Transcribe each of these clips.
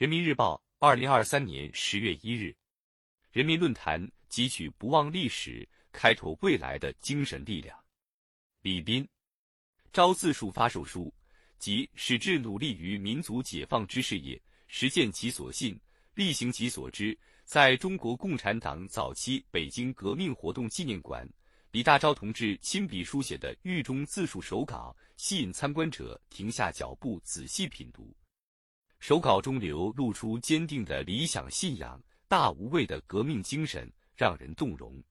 人民日报，二零二三年十月一日。人民论坛汲取不忘历史、开拓未来的精神力量。李斌，招自述发售书，即矢志努力于民族解放之事业，实践其所信，力行其所知。在中国共产党早期北京革命活动纪念馆，李大钊同志亲笔书写的狱中自述手稿，吸引参观者停下脚步仔细品读。手稿中流露出坚定的理想信仰、大无畏的革命精神，让人动容。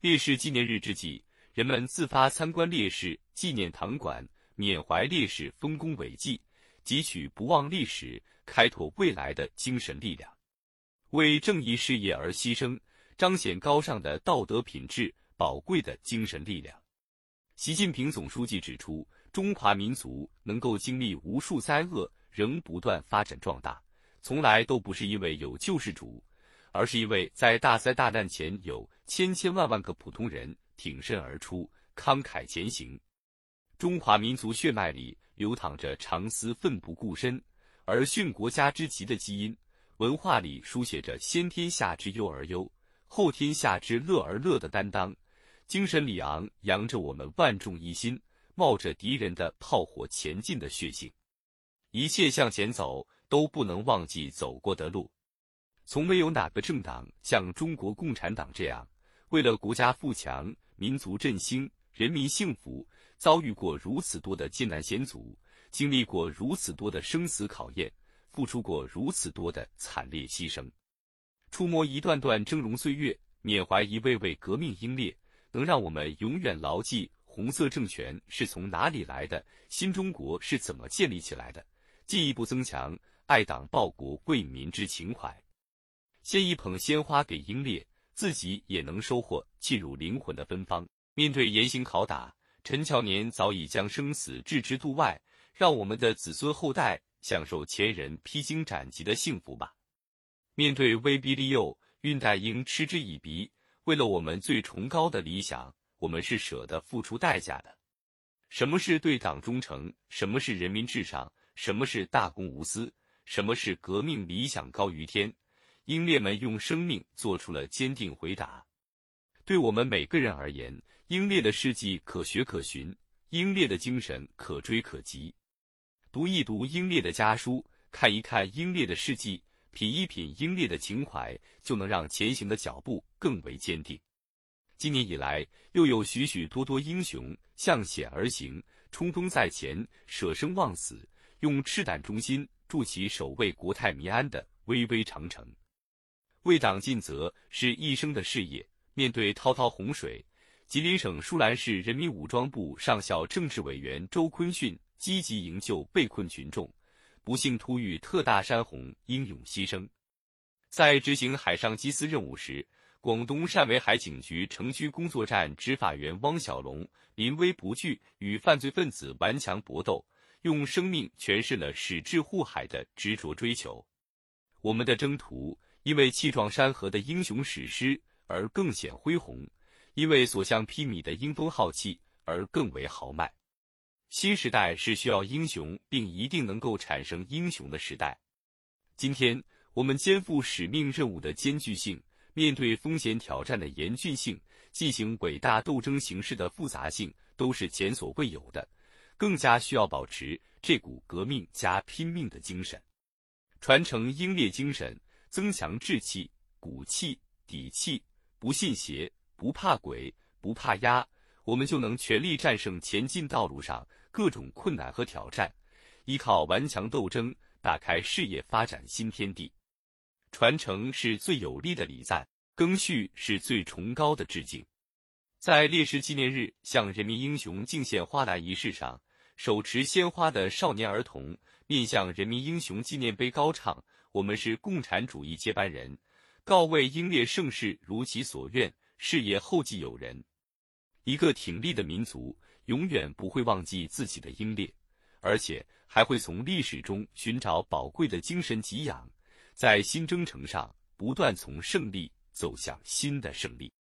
烈士纪念日之际，人们自发参观烈士纪念堂馆，缅怀烈士丰功伟绩，汲取不忘历史、开拓未来的精神力量。为正义事业而牺牲，彰显高尚的道德品质，宝贵的精神力量。习近平总书记指出，中华民族能够经历无数灾厄，仍不断发展壮大，从来都不是因为有救世主，而是因为在大灾大难前有千千万万个普通人挺身而出，慷慨前行。中华民族血脉里流淌着长思奋不顾身而殉国家之急的基因。文化里书写着先天下之忧而忧，后天下之乐而乐的担当，精神里昂扬着我们万众一心、冒着敌人的炮火前进的血性。一切向前走，都不能忘记走过的路。从没有哪个政党像中国共产党这样，为了国家富强、民族振兴、人民幸福，遭遇过如此多的艰难险阻，经历过如此多的生死考验。付出过如此多的惨烈牺牲，触摸一段段峥嵘岁月，缅怀一位位革命英烈，能让我们永远牢记红色政权是从哪里来的，新中国是怎么建立起来的，进一步增强爱党报国为民之情怀。献一捧鲜花给英烈，自己也能收获沁入灵魂的芬芳。面对严刑拷打，陈乔年早已将生死置之度外，让我们的子孙后代。享受前人披荆斩棘的幸福吧。面对威逼利诱，恽代英嗤之以鼻。为了我们最崇高的理想，我们是舍得付出代价的。什么是对党忠诚？什么是人民至上？什么是大公无私？什么是革命理想高于天？英烈们用生命做出了坚定回答。对我们每个人而言，英烈的事迹可学可循，英烈的精神可追可及。读一读英烈的家书，看一看英烈的事迹，品一品英烈的情怀，就能让前行的脚步更为坚定。今年以来，又有许许多多英雄向险而行，冲锋在前，舍生忘死，用赤胆忠心筑起守卫国泰民安的巍巍长城。为党尽责是一生的事业。面对滔滔洪水，吉林省舒兰市人民武装部上校政治委员周坤训。积极营救被困群众，不幸突遇特大山洪，英勇牺牲。在执行海上缉私任务时，广东汕尾海警局城区工作站执法员汪小龙临危不惧，与犯罪分子顽强搏斗，用生命诠释了矢志护海的执着追求。我们的征途因为气壮山河的英雄史诗而更显恢宏，因为所向披靡的英风浩气而更为豪迈。新时代是需要英雄，并一定能够产生英雄的时代。今天，我们肩负使命任务的艰巨性，面对风险挑战的严峻性，进行伟大斗争形势的复杂性，都是前所未有的。更加需要保持这股革命加拼命的精神，传承英烈精神，增强志气、骨气、底气，不信邪，不怕鬼，不怕压，我们就能全力战胜前进道路上。各种困难和挑战，依靠顽强斗争，打开事业发展新天地。传承是最有力的礼赞，更续是最崇高的致敬。在烈士纪念日向人民英雄敬献花篮仪式上，手持鲜花的少年儿童面向人民英雄纪念碑高唱：“我们是共产主义接班人，告慰英烈盛世如其所愿，事业后继有人。”一个挺立的民族。永远不会忘记自己的英烈，而且还会从历史中寻找宝贵的精神给养，在新征程上不断从胜利走向新的胜利。